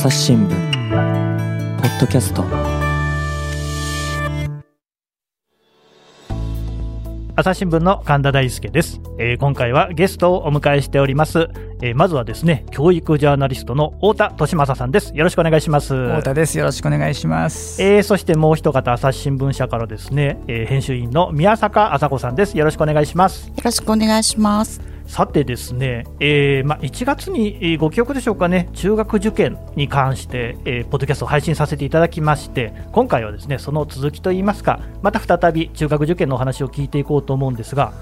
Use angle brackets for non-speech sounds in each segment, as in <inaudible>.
朝日新聞ポッドキャスト。朝日新聞の神田大輔です、えー今回はゲストをお迎えしております、えーまずはですね教育ジャーナリストの太田利正さんです。よろしくお願いします。太田です。よろしくお願いします。えーそしてもう一方朝日新聞社からですね、えー編集員の宮坂麻子さんです。よろしくお願いします。よろしくお願いします。さてですね、えーまあ、1月にご記憶でしょうかね、中学受験に関して、えーポッドキャストを配信させていただきまして、今回はですねその続きといいますか、また再び中学受験のお話を聞いていこうと思うんですが、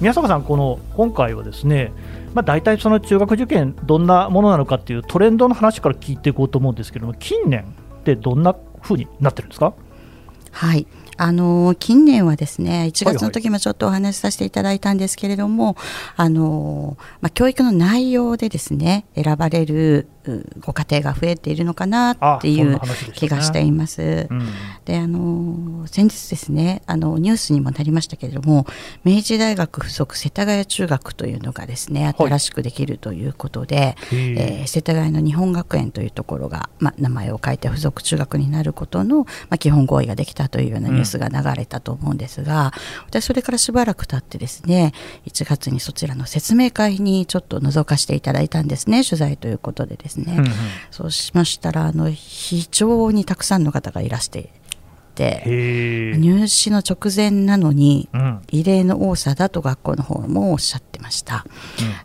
宮坂さん、この今回はですね、まあ、大体その中学受験、どんなものなのかっていうトレンドの話から聞いていこうと思うんですけども、近年ってどんな風になってるんですか？はい。あの近年はですね1はい。月の時もちょっとお話しさせていただいたんですけれども、あのまあ、教育の内容でですね選ばれるうご家庭が増えているのかなっていう気がしています。うん。であの先日ですねあのニュースにもなりましたけれども明治大学附属世田谷中学というのがですねはい。新しくできるということで、へーえー世田谷の日本学園というところが、まあ、名前を変えて附属中学になることの、まあ、基本合意ができたというようなニュースが流れたと思うんですが、私それからしばらく経ってですね1月にそちらの説明会にちょっと覗かせていただいたんですね取材ということでですね、うんうんそうしましたらあの非常にたくさんの方がいらしていて入試の直前なのにうん異例の多さだと学校の方もおっしゃってました。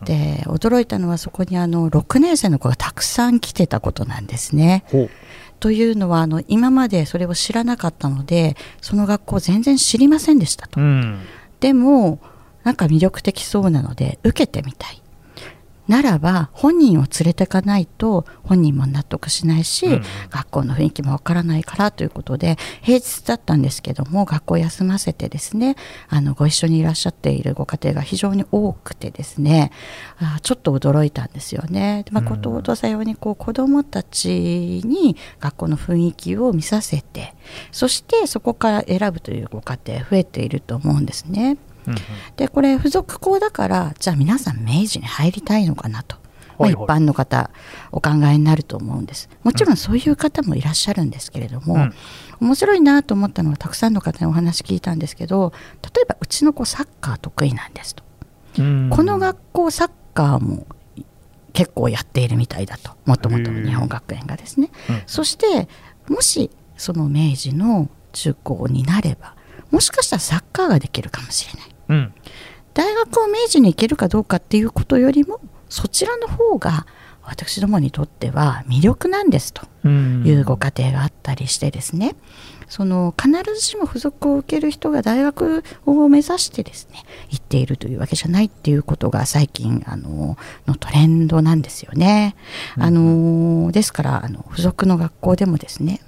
うんで驚いたのはそこにあの6年生の子がたくさん来てたことなんですね。というのはあの今までそれを知らなかったのでその学校全然知りませんでしたと。うんでもなんか魅力的そうなので受けてみたい。ならば本人を連れてかないと本人も納得しないし、うん学校の雰囲気もわからないからということで平日だったんですけども学校を休ませてですねあのご一緒にいらっしゃっているご家庭が非常に多くてですねあーちょっと驚いたんですよね。でまあ、うんことさようにこう子どもたちに学校の雰囲気を見させてそしてそこから選ぶというご家庭増えていると思うんですね。うんうん。でこれ付属校だからじゃあ皆さん明治に入りたいのかなと、まあ一般の方お考えになると思うんです。もちろんそういう方もいらっしゃるんですけれども、うん。面白いなと思ったのはたくさんの方にお話聞いたんですけど例えばうちの子サッカー得意なんですと、うん。この学校サッカーも結構やっているみたいだと。もともとの日本学園がですね。うん。そしてもしその明治の中高になればもしかしたらサッカーができるかもしれない。うん。大学を明治に行けるかどうかっていうことよりもそちらの方が私どもにとっては魅力なんですと。うん。いうご家庭があったりしてですね、その必ずしも付属を受ける人が大学を目指してですね行っているというわけじゃないっていうことが最近あののトレンドなんですよね。あのですからあの付属の学校でもですね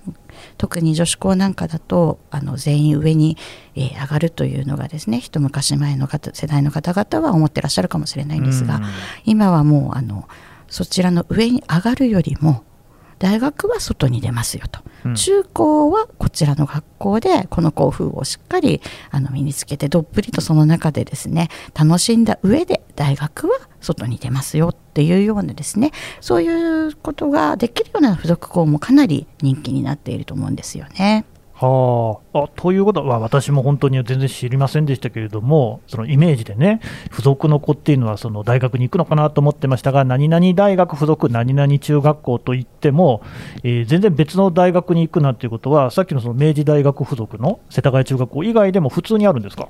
特に女子校なんかだとあの全員上に、えー上がるというのがですね一昔前の方世代の方々は思ってらっしゃるかもしれないんですが、うん。今はもうあのそちらの上に上がるよりも大学は外に出ますよと、うん。中高はこちらの学校でこの校風をしっかりあの身につけてどっぷりとその中でですね楽しんだ上で大学は外に出ますよっていうようなですねそういうことができるような付属校もかなり人気になっていると思うんですよね。はあ、あということは、私も本当に全然知りませんでしたけれども、そのイメージでね、付属の子っていうのは、その大学に行くのかなと思ってましたが、何々大学附属、何々中学校といっても、えー全然別の大学に行くなんていうことは、さっきのその明治大学附属の世田谷中学校以外でも普通にあるんですか？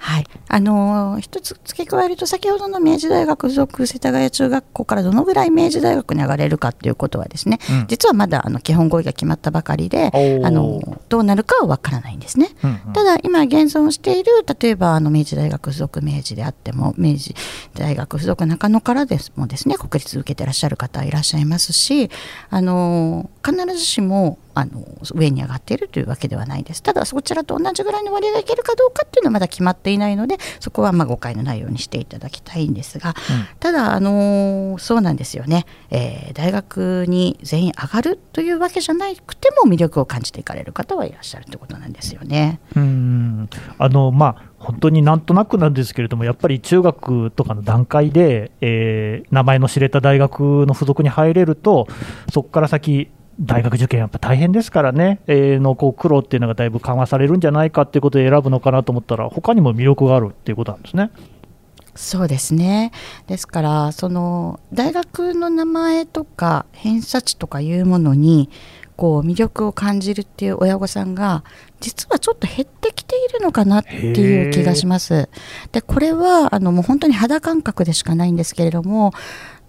はい、あのー一つ付け加えると先ほどの明治大学附属世田谷中学校からどのぐらい明治大学に上がれるかということはですね、うん。実はまだあの基本合意が決まったばかりであのどうなるかはわからないんですね。うんうん。ただ今現存している例えばあの明治大学附属明治であっても明治大学附属中野からですもですね国立受けてらっしゃる方いらっしゃいますしあの必ずしもあの上に上がっているというわけではないです。ただそちらと同じぐらいの割合がいけるかどうかっていうのはまだ決まっていないのでそこはまあ誤解のないようにしていただきたいんですが、ただあのそうなんですよね、えー大学に全員上がるというわけじゃなくても魅力を感じていかれる方はいらっしゃるということなんですよね。うん。あのまあ、本当になんとなくなんですけれども、やっぱり中学とかの段階で、えー、名前の知れた大学の付属に入れると、そこから先、大学受験、やっぱ大変ですからね、えー、のこう苦労っていうのがだいぶ緩和されるんじゃないかっていうことで選ぶのかなと思ったら、他にも魅力があるっていうことなんですね。そうですねですからその大学の名前とか偏差値とかいうものにこう魅力を感じるっていう親御さんが実はちょっと減ってきているのかなっていう気がします。でこれはあのもう本当に肌感覚でしかないんですけれども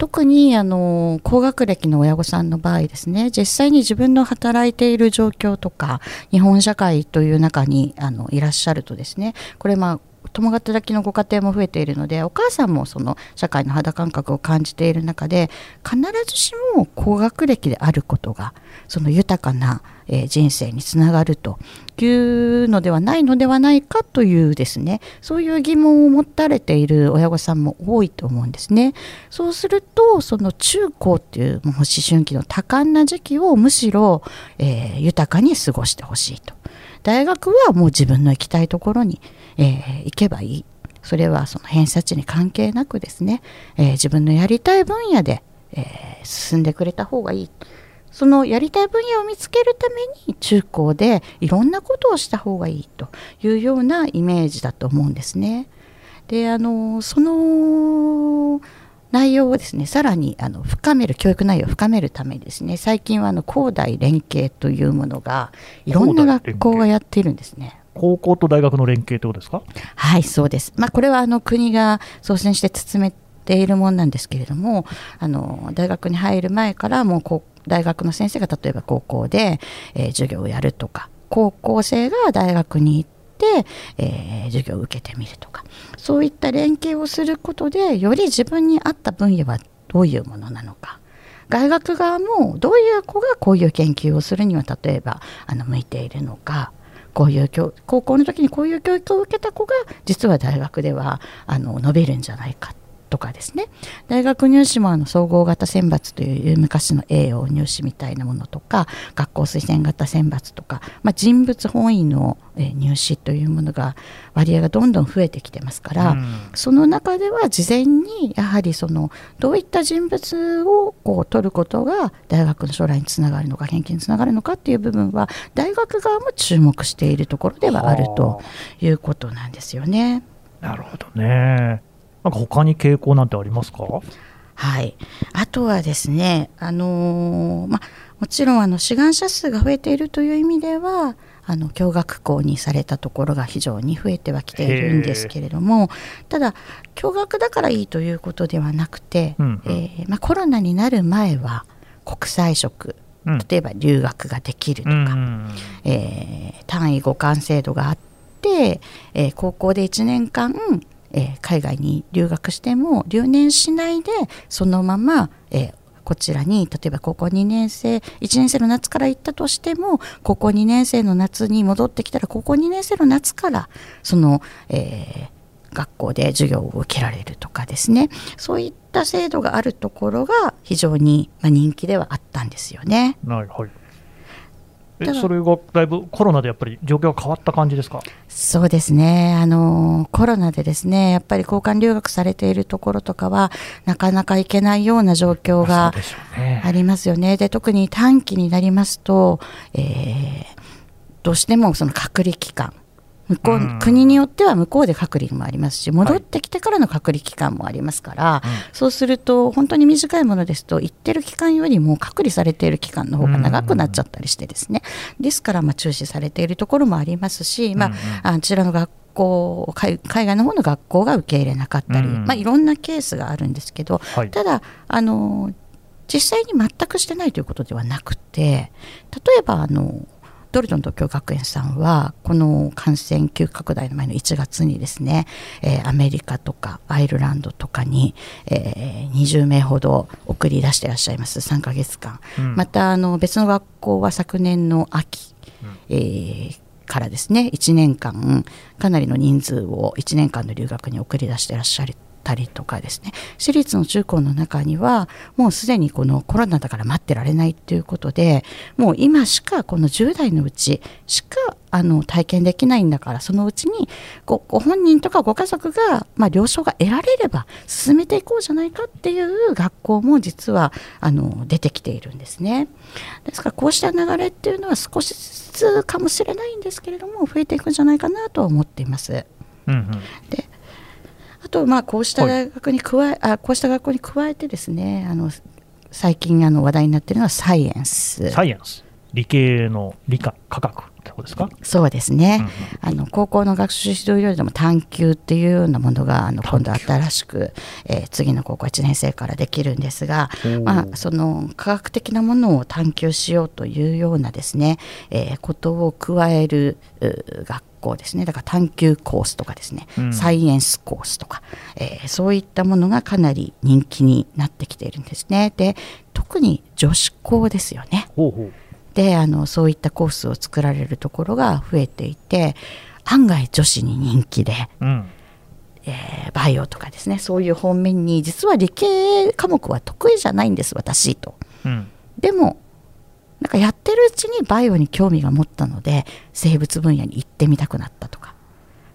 特にあの高学歴の親御さんの場合ですね実際に自分の働いている状況とか日本社会という中にあのいらっしゃるとですねこれまあ共働きのご家庭も増えているのでお母さんもその社会の肌感覚を感じている中で必ずしも高学歴であることがその豊かな、え人生につながるというのではないのではないかというですねそういう疑問を持たれている親御さんも多いと思うんですね。そうするとその中高っていうもう思春期の多感な時期をむしろ、えー、豊かに過ごしてほしいと。大学はもう自分の行きたいところにえー、行けばいいそれはその偏差値に関係なくですね、えー、自分のやりたい分野で、えー、進んでくれた方がいいそのやりたい分野を見つけるために中高でいろんなことをした方がいいというようなイメージだと思うんですね。であのその内容をですねさらにあの深める教育内容を深めるためにですね最近はあの高大連携というものがいろんな学校がやっているんですね。高校と大学の連携ということですか？はいそうです、まあ、これはあの国が率先して進めているものなんですけれどもあの大学に入る前からもう大学の先生が例えば高校で、えー、授業をやるとか高校生が大学に行って、えー、授業を受けてみるとかそういった連携をすることでより自分に合った分野はどういうものなのか。大学側もどういう子がこういう研究をするには例えばあの向いているのか。こういう教高校の時にこういう教育を受けた子が実は大学ではあの伸びるんじゃないかとかですね大学入試もあの総合型選抜という昔の栄養入試みたいなものとか学校推薦型選抜とか、まあ、人物本位の入試というものが割合がどんどん増えてきてますから、うん、その中では事前にやはりそのどういった人物をこう取ることが大学の将来につながるのか研究につながるのかっていう部分は大学側も注目しているところではあるということなんですよね。なるほどね。なんか他に傾向なんてありますか？はい、あとはですね、あのー、ま、もちろんあの志願者数が増えているという意味ではあの共学校にされたところが非常に増えてはきているんですけれどもただ共学だからいいということではなくて、うんうん、えー、ま、コロナになる前は国際色例えば留学ができるとか、うん、えー、単位互換制度があって、えー、高校で1年間えー、海外に留学しても留年しないでそのまま、えー、こちらに例えば高校2年生1年生の夏から行ったとしても高校2年生の夏に戻ってきたら高校2年生の夏からその、えー、学校で授業を受けられるとかですねそういった制度があるところが非常に、ま、人気ではあったんですよね。はいえそれがだいぶコロナでやっぱり状況が変わった感じですか？そうですね。あの、コロナでですねやっぱり交換留学されているところとかは、なかなか行けないような状況がありますよね。で、ね、特に短期になりますと、えー、どうしてもその隔離期間向こう、うん、国によっては向こうで隔離もありますし戻ってきてからの隔離期間もありますから、はい、そうすると本当に短いものですと行ってる期間よりも隔離されている期間の方が長くなっちゃったりしてですね、ですからまあ中止されているところもありますし、まあ、あちらの学校海外の方の学校が受け入れなかったり、まあ、いろんなケースがあるんですけど、はい、ただあの実際に全くしてないということではなくて例えばあのドルトン東京学園さんはこの感染急拡大の前の1月にですね、えー、アメリカとかアイルランドとかに、えー、20名ほど送り出していらっしゃいます。3か月間、うん、またあの別の学校は昨年の秋、うん、えーからですね1年間かなりの人数を1年間の留学に送り出していらっしゃるったりとかですね私立の中高の中にはもうすでにこのコロナだから待ってられないっていうことでもう今しかこの10代のうちしかあの体験できないんだからそのうちにごご本人とかご家族が、まあ、了承が得られれば進めていこうじゃないかっていう学校も実はあの出てきているんですね。ですからこうした流れっていうのは少しずつかもしれないんですけれども増えていくんじゃないかなとは思っています。うんうん、であとまあこうした大学に加え、あこうした学校に加えてですねあの最近あの話題になっているのはサイエンス。サイエンス。理系の理科科学ってことですか？そうですね、うん、あの高校の学習指導よりも探究っていうようなものがあの今度新しく、えー、次の高校1年生からできるんですが、まあ、その科学的なものを探究しようというようなですね、えー、ことを加える学校ですね。だから探究コースとかですね、うん、サイエンスコースとか、えー、そういったものがかなり人気になってきているんですね。で特に女子校ですよね。であのそういったコースを作られるところが増えていて案外女子に人気で、うん、えー、バイオとかですね。そういう方面に実は理系科目は得意じゃないんです私と。うん、でもなんかやってるうちにバイオに興味が持ったので生物分野に行ってみたくなったとか。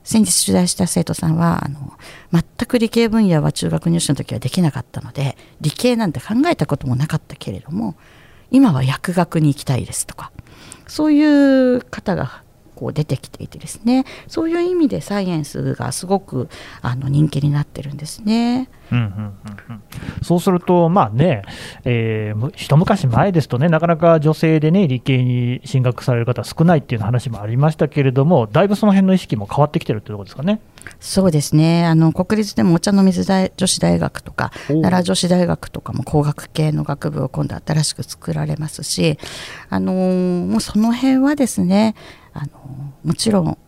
先日取材した生徒さんはあの全く理系分野は中学入試の時はできなかったので理系なんて考えたこともなかったけれども今は薬学に行きたいですとかそういう方がこう出てきていてですねそういう意味でサイエンスがすごくあの人気になってるんですね。うんうんうんうん、そうすると、まあね、えー、一昔前ですとね、なかなか女性でね、理系に進学される方少ないっていう話もありましたけれども、だいぶその辺の意識も変わってきてるってとですかね。そうですねあの国立でもお茶の水大女子大学とか奈良女子大学とかも工学系の学部を今度新しく作られますし、あのー、もうその辺はですねあのもちろん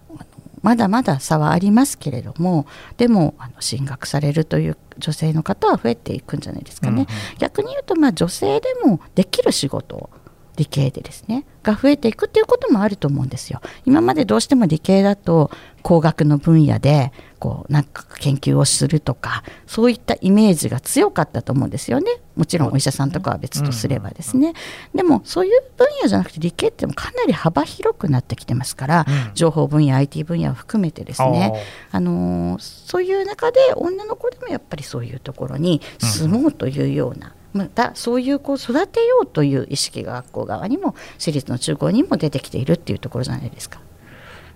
まだまだ差はありますけれどもでもあの進学されるという女性の方は増えていくんじゃないですかね、うんうん、逆に言うとまあ女性でもできる仕事理系でですね。が増えていくっていうこともあると思うんですよ。今までどうしても理系だと工学の分野でこうなんか研究をするとかそういったイメージが強かったと思うんですよねもちろんお医者さんとかは別とすればですね、でもそういう分野じゃなくて理系ってもかなり幅広くなってきてますから、うん、情報分野 IT 分野を含めてですね。あのそういう中で女の子でもやっぱりそういうところに住もうというような、またそういう子を育てようという意識が学校側にも私立の中高にも出てきているっていうところじゃないですか。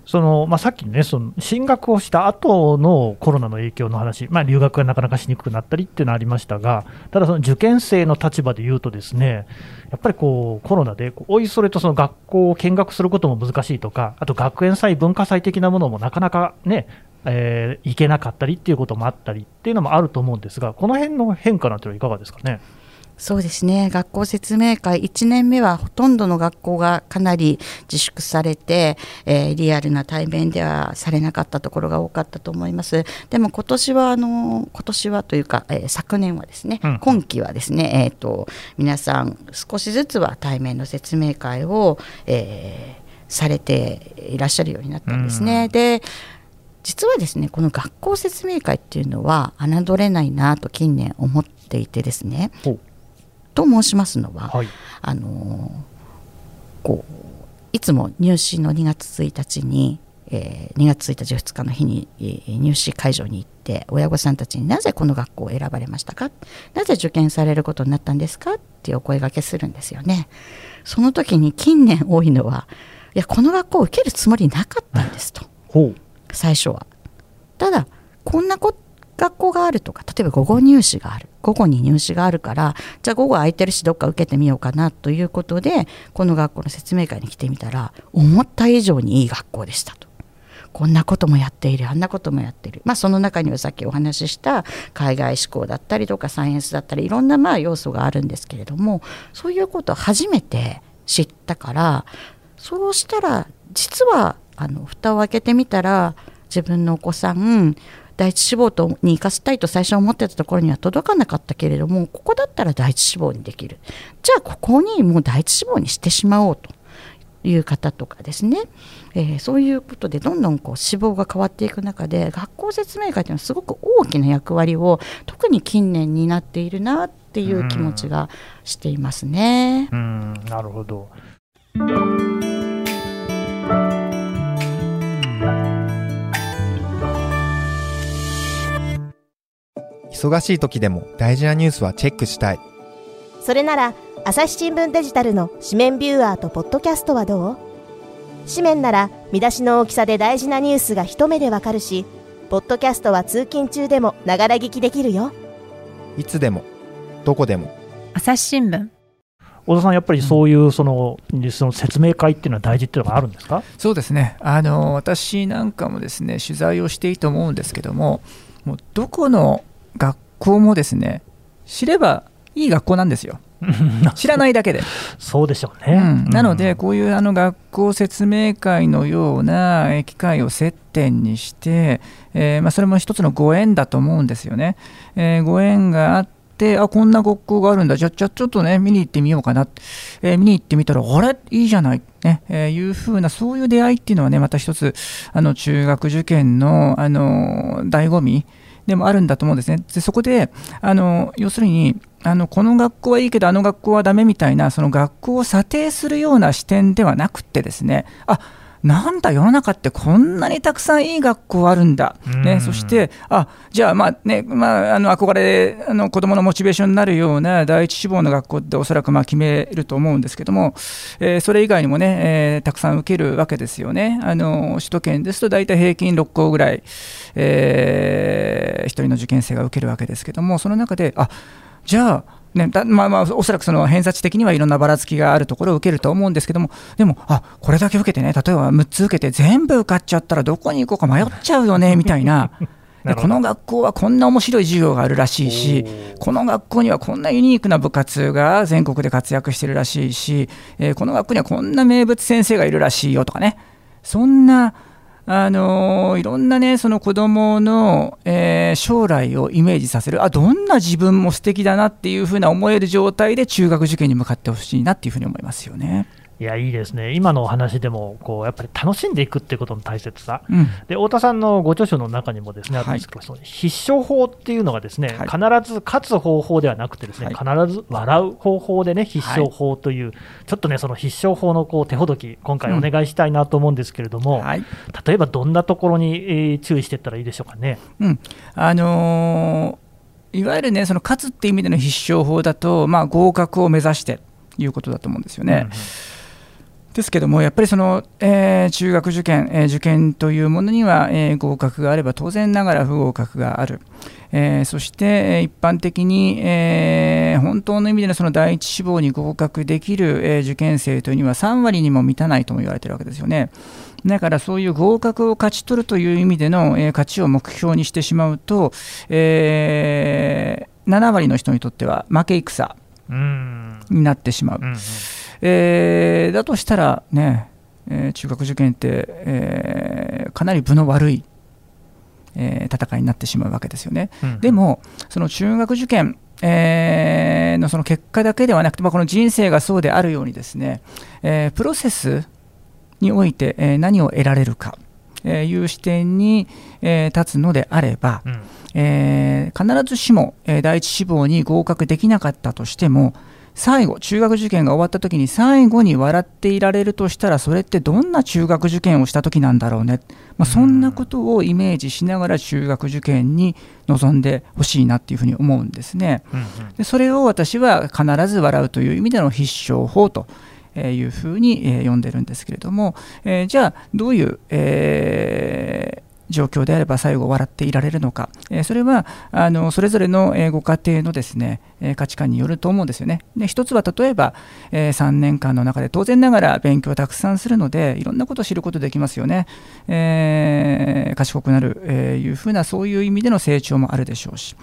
そのまあ、さっきね、その進学をした後のコロナの影響の話、まあ、留学がなかなかしにくくなったりっていうのはありましたが、ただ、その受験生の立場で言うと、ですねやっぱりこうコロナで、おいそれとその学校を見学することも難しいとか、あと学園祭、文化祭的なものもなかなかね、えー、行けなかったりっていうこともあったりっていうのもあると思うんですが、この辺の変化なんていうのはいかがですかね？そうですね。学校説明会1年目はほとんどの学校がかなり自粛されて、えー、リアルな対面ではされなかったところが多かったと思います。でも今年はあの今年はというか、えー、昨年はですね、うん、今期はですね、えーと、皆さん少しずつは対面の説明会を、えー、されていらっしゃるようになったんですね、うん、で実はですねこの学校説明会っていうのは侮れないなと近年思っていてですねと申しますのは、はい、あのこういつも入試の2月1日に、えー、2月1日2日の日に、えー、入試会場に行って親御さんたちになぜこの学校を選ばれましたか？なぜ受験されることになったんですか？っていうお声がけするんですよね。その時に近年多いのはいやこの学校を受けるつもりなかったんですと。最初は。ただこんなこ学校があるとか例えば午後入試がある午後に入試があるからじゃあ午後空いてるしどっか受けてみようかなということでこの学校の説明会に来てみたら思った以上にいい学校でしたと。こんなこともやっているあんなこともやっている、まあ、その中にはさっきお話しした海外志向だったりとかサイエンスだったりいろんなまあ要素があるんですけれどもそういうことを初めて知ったからそうしたら実はあの蓋を開けてみたら自分のお子さん第一志望とに生かしたいと最初思ってたところには届かなかったけれどもここだったら第一志望にできる。じゃあここにもう第一志望にしてしまおうという方とかですね、えー、そういうことでどんどんこう志望が変わっていく中で学校説明会というのはすごく大きな役割を特に近年になっているなっていう気持ちがしていますね。うん、なるほど。忙しい時でも大事なニュースはチェックしたい。それなら朝日新聞デジタルの紙面ビューアーとポッドキャストはどう？紙面なら見出しの大きさで大事なニュースが一目でわかるしポッドキャストは通勤中でもながら聞きできるよ。いつでもどこでも。朝日新聞。小田さん、やっぱりそういうその,、その説明会っていうのは大事っていうのがあるんですか？そうですね。あの、私なんかもですね取材をしていいと思うんですけども、もうどこの学校もですね知ればいい学校なんですよ。知らないだけで。そうでしょうね。うん、なので、こういうあの学校説明会のような機会を接点にして、えー、まあ、それも一つのご縁だと思うんですよね。えー、ご縁があって、あこんな学校があるんだ、じゃじゃちょっとね、見に行ってみようかな、えー、見に行ってみたら、あれ、いいじゃない、ねえー、いうふうな、そういう出会いっていうのはね、また一つ、あの中学受験の、あの醍醐味でもあるんだと思うんですね。でそこであの要するにあのこの学校はいいけどあの学校はダメみたいなその学校を査定するような視点ではなくてですねあなんだ、世の中ってこんなにたくさんいい学校あるんだ、ね、そして、あじゃあ、まあねまあ、あの憧れあの子どものモチベーションになるような第一志望の学校っておそらくまあ決めると思うんですけども、えー、それ以外にもね、えー、たくさん受けるわけですよね。あの首都圏ですと大体平均6校ぐらい、えー、1人の受験生が受けるわけですけども、その中で、あじゃあ、ねまあまあ、おそらくその偏差値的にはいろんなばらつきがあるところを受けると思うんですけども、でも、あこれだけ受けてね、例えば6つ受けて、全部受かっちゃったら、どこに行こうか迷っちゃうよね <laughs> みたいな。でこの学校はこんな面白い授業があるらしいし、この学校にはこんなユニークな部活が全国で活躍してるらしいし、えー、この学校にはこんな名物先生がいるらしいよとかね、そんなあのいろんなね、その子供の、えー、将来をイメージさせる、あどんな自分も素敵だなっていうふうな思える状態で中学受験に向かってほしいなっていうふうに思いますよね。いや、いいですね、今のお話でもこうやっぱり楽しんでいくっていうことの大切さ、うん、で太田さんのご著書の中にもですねあるんですけど、はい、その必勝法っていうのがですね、はい、必ず勝つ方法ではなくて、ですね、はい、必ず笑う方法でね、必勝法という、ちょっとね、その必勝法のこう手ほどき、今回お願いしたいなと思うんですけれども、うん、例えばどんなところに注意していったらいいでしょうかね？うん。あのー、いわゆるね、その勝つっていう意味での必勝法だと、まあ、合格を目指してということだと思うんですよね。うんですけども、やっぱりその、えー、中学受験、えー、受験というものには、えー、合格があれば当然ながら不合格がある。えー、そして、一般的に、えー、本当の意味でのその第一志望に合格できる、えー、受験生というには3割にも満たないとも言われているわけですよね。だからそういう合格を勝ち取るという意味での、えちを目標にしてしまうと、えー、7割の人にとっては負け戦になってしまう。うんうんえー、だとしたらね、えー、中学受験って、えー、かなり分の悪い、えー、戦いになってしまうわけですよね。うん、でも、その中学受験、えー、のその結果だけではなくて、まあ、この人生がそうであるようにですね、えー、プロセスにおいて、えー、何を得られるか、えー、いう視点に、えー、立つのであれば、うん、えー、必ずしも、えー、第一志望に合格できなかったとしても、最後、中学受験が終わった時に最後に笑っていられるとしたら、それってどんな中学受験をした時なんだろうね、まあ、そんなことをイメージしながら中学受験に臨んでほしいなっていうふうに思うんですね。でそれを私は必ず笑うという意味での必勝法と。いうふうに、え読んでるんですけれども、えー、じゃあどういう、えー状況であれば最後笑っていられるのか、えそれはあのそれぞれのえご家庭のですねえ価値観によると思うんですよね。で一つは例えば、え3年間の中で当然ながら勉強をたくさんするのでいろんなことを知ることできますよね。えー、賢くなる、えーいうふうなそういう意味での成長もあるでしょうし、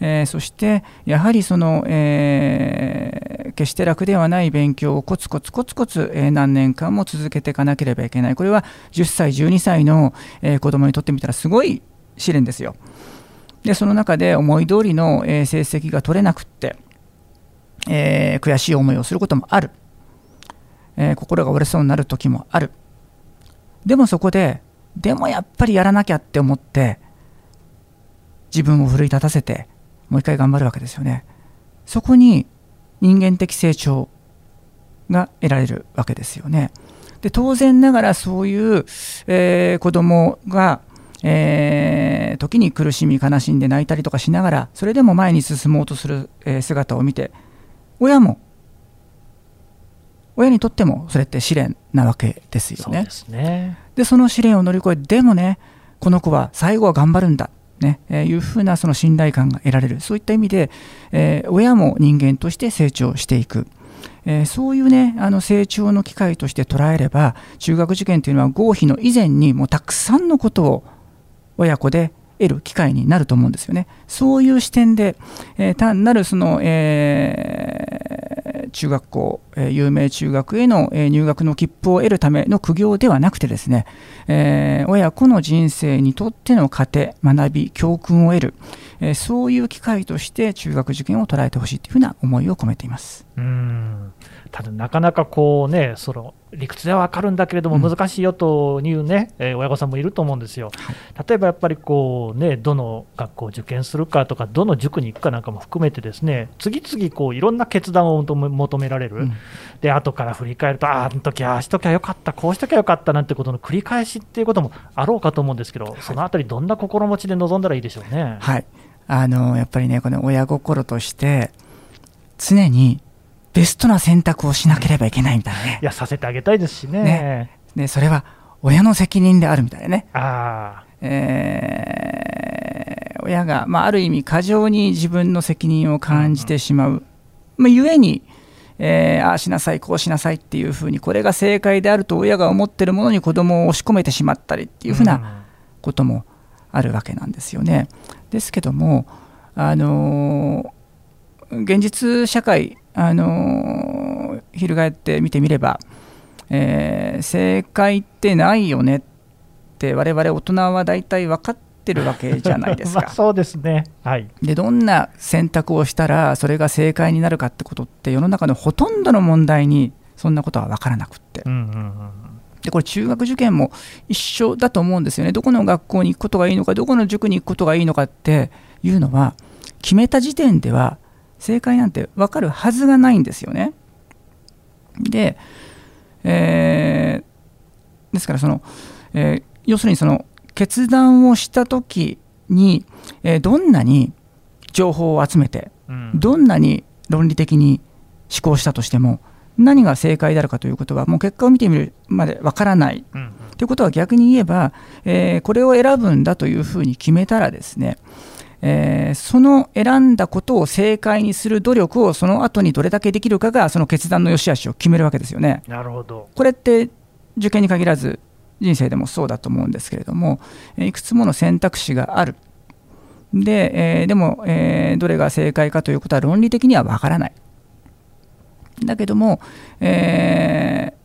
えー、そしてやはりその、えー、決して楽ではない勉強をコツコツコツコツ、え、何年間も続けていかなければいけない。これは10歳12歳の、えー、子供にとってみたらすごい試練ですよ。でその中で思い通りの、え、成績が取れなくって、えー、悔しい思いをすることもある。えー心が折れそうになる時もある。でもそこででもやっぱりやらなきゃって思って自分を奮い立たせてもう一回頑張るわけですよね。そこに人間的成長が得られるわけですよねで当然ながらそういう、えー子供が、えー時に苦しみ悲しんで泣いたりとかしながらそれでも前に進もうとする、えー姿を見て親も親にとってもそれって試練なわけですよねそうで。すね。でその試練を乗り越えでもねこの子は最後は頑張るんだ、ねえーいうふうなその信頼感が得られるそういった意味で、えー親も人間として成長していく。えーそういうねあの成長の機会として捉えれば中学受験というのは合否の以前にもうたくさんのことを親子で得る機会になると思うんですよね。そういう視点で、えー単なるその、えー中学校、え有名中学への、え入学の切符を得るための苦行ではなくてですね、え親子の人生にとっての糧、学び、教訓を得る、えそういう機会として中学受験を捉えてほしいというふうな思いを込めています。うんただ、なかなかこうね、その理屈では分かるんだけれども、うん。難しいよというね、えー親御さんもいると思うんですよ。例えばやっぱりこう、ね、どの学校を受験するかとか、どの塾に行くかなんかも含めて、ですね次々こういろんな決断を求め求められる、うん。で後から振り返ると、ああ、あの時ああしときゃよかった、こうしときゃよかったなんてことの繰り返しっていうこともあろうかと思うんですけど、そのあたり、どんな心持ちで臨んだらいいでしょうね。はい、あのやっぱりね、この親心として、常にベストな選択をしなければいけないみたいなね。い、や、させてあげたいですしね。ね。でそれは親の責任であるみたいなね、あえー親が、まあ、ある意味、過剰に自分の責任を感じてしまう、まあ、ゆえに、えーああしなさい、こうしなさいっていうふうに、これが正解であると親が思ってるものに子供を押し込めてしまったりってあ、いうふうなこともあるわけなんですよね。ですけども、あのー現実社会、あのー翻って見てみれば、えー正解ってないよねって我々大人は大体分かってるわけじゃないです <laughs> まあ、か。そうですね。はい。でどんな選択をしたらそれが正解になるかってことって世の中のほとんどの問題にそんなことは分からなくってうんうんうんでこれ中学受験も一緒だと思うんですよねどこの学校に行くことがいいのかどこの塾に行くことがいいのかっていうのは決めた時点では正解なんて分かるはずがないんですよね。で、えーですからその、えー要するにその決断をした時に、えーどんなに情報を集めてうん。どんなに論理的に思考したとしても何が正解であるかということはもう結果を見てみるまでわからない。うんうん。ということは逆に言えば、えーこれを選ぶんだというふうに決めたらですね、えーその選んだことを正解にする努力をその後にどれだけできるかがその決断の良し悪しを決めるわけですよね。なるほど。これって受験に限らず人生でもそうだと思うんですけれどもえーいくつもの選択肢があるで,、えーでも、えーどれが正解かということは論理的にはわからないだけども、えー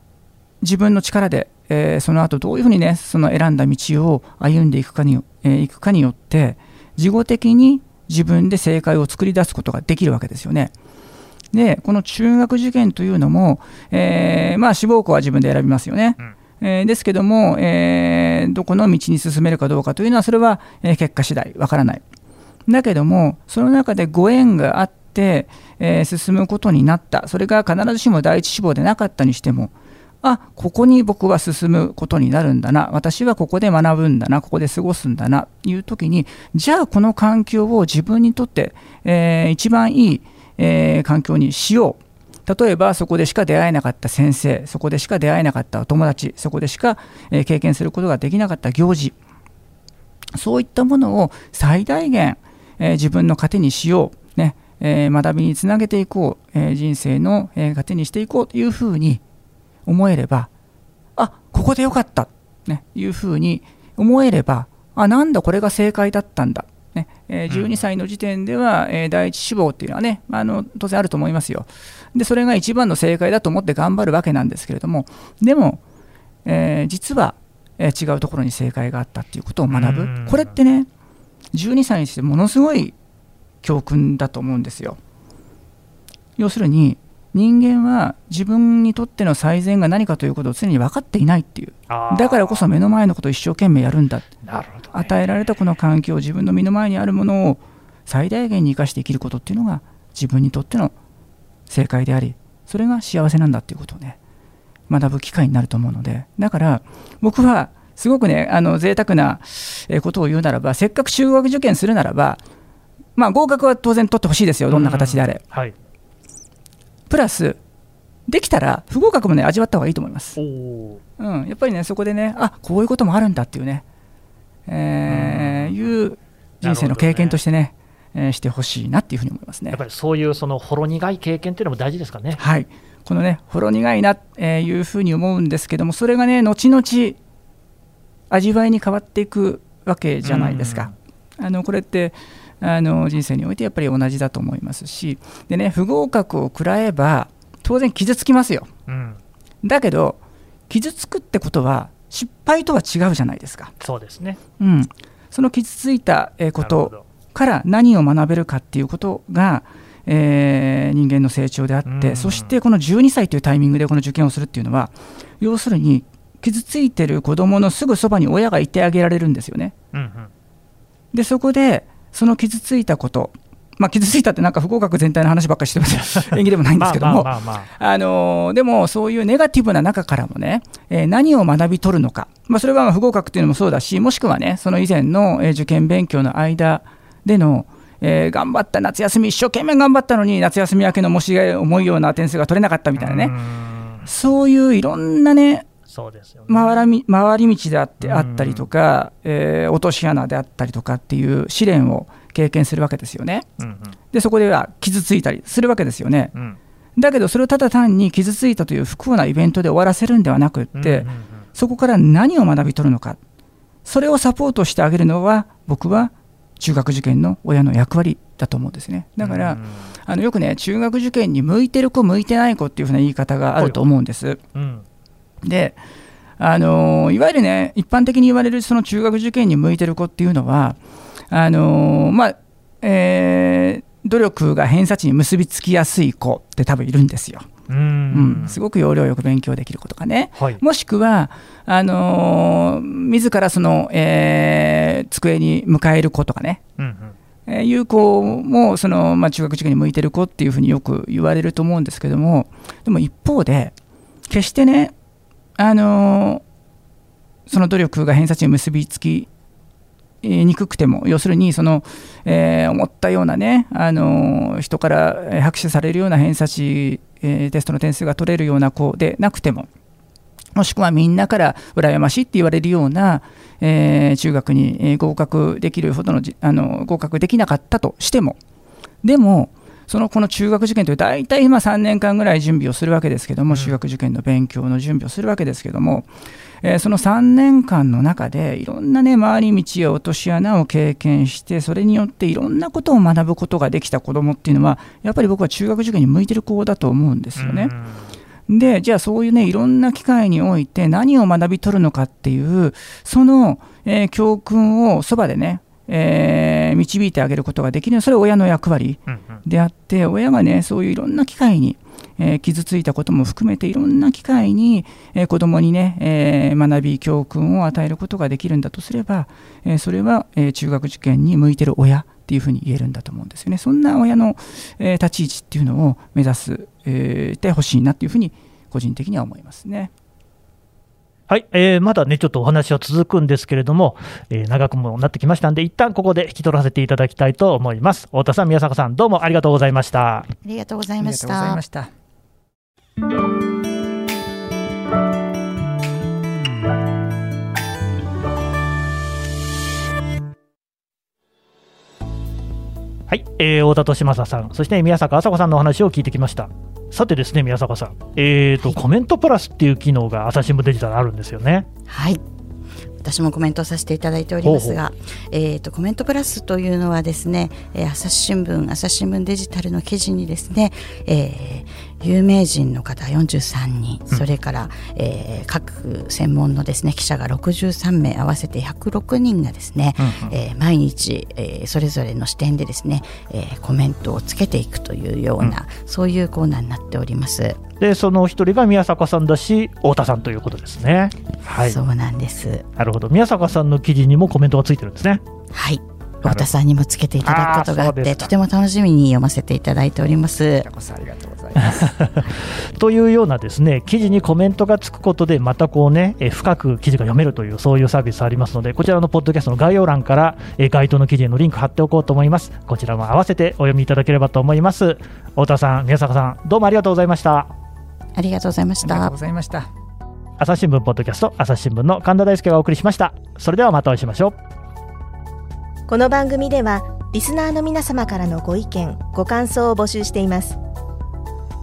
自分の力で、えーその後どういうふうにねその選んだ道を歩んでいくかに,、えーいくかによって事後的に自分で正解を作り出すことができるわけですよね。でこの中学受験というのも、えーまあ、志望校は自分で選びますよね。うんえーですけども、えーどこの道に進めるかどうかというのはそれは、えー結果次第わからない。だけどもその中でご縁があって、えー進むことになったそれが必ずしも第一志望でなかったにしてもあここに僕は進むことになるんだな。私はここで学ぶんだな。ここで過ごすんだな。という時にじゃあこの環境を自分にとって、えー一番いい、えー環境にしよう。例えばそこでしか出会えなかった先生そこでしか出会えなかったお友達そこでしか、え経験することができなかった行事。そういったものを最大限、えー自分の糧にしよう、ね。えー学びにつなげていこう、え人生の、えー糧にしていこう。というふうに思えればあここでよかった、ね、いうふうに思えればあなんだこれが正解だったんだ、ねえー12歳の時点では、えー第一志望っていうのはねあの当然あると思いますよ。でそれが一番の正解だと思って頑張るわけなんですけれどもでも、えー実は、えー違うところに正解があったっていうことを学ぶ。うん。これってね12歳にしてものすごい教訓だと思うんですよ。要するに人間は自分にとっての最善が何かということを常に分かっていないっていう。だからこそ目の前のことを一生懸命やるんだなるほど、ね、与えられたこの環境自分の身の前にあるものを最大限に生かして生きることっていうのが自分にとっての正解でありそれが幸せなんだっていうことをね学ぶ機会になると思うので。だから僕はすごくねあの贅沢なえーことを言うならばせっかく中学受験するならばまあ合格は当然取ってほしいですよ。どんな形であれ、はいプラスできたら不合格もね味わった方がいいと思いますうん、やっぱりね、そこでね、あこういうこともあるんだっていうね、えーいう人生の経験としてね、えーしてほしいなっていうふうに思いますねやっ。ぱりそういうそのほろ苦い経験っていうのも大事ですかね。はい、このね、ほろ苦いな、えーいうふうに思うんですけども、それがね、後々味わいに変わっていくわけじゃないですか。あのこれってあの人生においてやっぱり同じだと思いますし、でね、不合格を食らえば、当然傷つきますよ。うん、だけど、傷つくってことは、失敗とは違うじゃないですか。そうですね。うん、その傷ついたえーことから何を学べるかっていうことが、えー人間の成長であって、うんそしてこの12歳というタイミングでこの受験をするっていうのは要するに傷ついてる子どものすぐそばに親がいてあげられるんですよね。うんうんでそこでその傷ついたこと、まあ、傷ついたってなんか不合格全体の話ばっかりしてます。<laughs> 演技でもないんですけども。でもそういうネガティブな中からもね、えー何を学び取るのか、まあ、それは不合格っていうのもそうだし、もしくはね、その以前の、えー受験勉強の間での、えー頑張った夏休み、一生懸命頑張ったのに、夏休み明けの模試が重いような点数が取れなかったみたいなね、そういういろんなね、そうですよね。回り回り道であってうん。あったりとか、えー落とし穴であったりとかっていう試練を経験するわけですよね。うんで、そこでは傷ついたりするわけですよね。うん。うんだけどそれをただ単に傷ついたという不幸なイベントで終わらせるんではなくって、うんうんうん。そこから何を学び取るのか。それをサポートしてあげるのは僕は中学受験の親の役割だと思うんですね。だから、うん。あのよくね中学受験に向いてる子向いてない子っていうふうな言い方があると思うんです。うんであのーいわゆるね一般的に言われるその中学受験に向いてる子っていうのはあのーまあえー努力が偏差値に結びつきやすい子って多分いるんですよ、ううん。んすごく要領よく勉強できる子とかね。はい。もしくはあのー自らその、えー机に迎える子とかね。うんうん。えーいう子もその、まあ、中学受験に向いてる子っていうふうによく言われると思うんですけども。でも一方で決してね、あのその努力が偏差値に結びつきにくくても要するにその、えー思ったようなね、あの人から拍手されるような偏差値、えーテストの点数が取れるような子でなくてももしくはみんなから羨ましいって言われるような、えー中学に合格できるほどのじあの合格できなかったとしてもでもそのこの中学受験という大体今3年間ぐらい準備をするわけですけども、うん中学受験の勉強の準備をするわけですけども、えーその3年間の中でいろんなね回り道や落とし穴を経験してそれによっていろんなことを学ぶことができた子どもっていうのはやっぱり僕は中学受験に向いてる子だと思うんですよね。でじゃあそういうねいろんな機会において何を学び取るのかっていうその、えー教訓をそばでね、えー導いてあげることができるそれは親の役割うんうんであって親がねそういういろんな機会に、えー傷ついたことも含めていろんな機会に、えー子どもにね、えー学び教訓を与えることができるんだとすれば、えーそれは、えー中学受験に向いてる親っていうふうに言えるんだと思うんですよねそんな親の、えー立ち位置っていうのを目指す、えーてほしいなっていうふうに個人的には思いますね。はい、えーまだね、ちょっとお話は続くんですけれども、えー長くもなってきましたんで、一旦ここで引き取らせていただきたいと思います。太田さん、宮坂さん、どうもありがとうございました。ありがとうござあいましたはい、えー、太田利正さん、そして宮坂麻子さんのお話を聞いてきました。さてですね、宮坂さん、えーと、コメントプラスっていう機能が朝日新聞デジタルあるんですよね。はい。私もコメントさせていただいておりますが、えー、とコメントプラスというのはですね、えー朝日新聞朝日新聞デジタルの記事にですね、えー有名人の方43人、それから、えー各専門のですね記者が63名合わせて106人がですね、えー毎日、えーそれぞれの視点でですね、えーコメントをつけていくというような、そういうコーナーになっております。でその一人が宮坂さんだし太田さんということですね。はい。そうなんです。なるほど。宮坂さんの記事にもコメントがついてるんですね。はい。太田さんにもつけていただくことがあってとても楽しみに読ませていただいております。ありがとうございます。<laughs> というようなですね記事にコメントがつくことでまたこうねえー深く記事が読めるというそういうサービスありますのでこちらのポッドキャストの概要欄からえー該当の記事へのリンク貼っておこうと思いますこちらも合わせてお読みいただければと思います太田さん宮坂さんどうもありがとうございましたありがとうございましたありがとうご。ざいました。朝日新聞ポッドキャスト朝日新聞の神田大輔がお送りしましたそれではまたお会いしましょうこの番組ではリスナーの皆様からのご意見ご感想を募集しています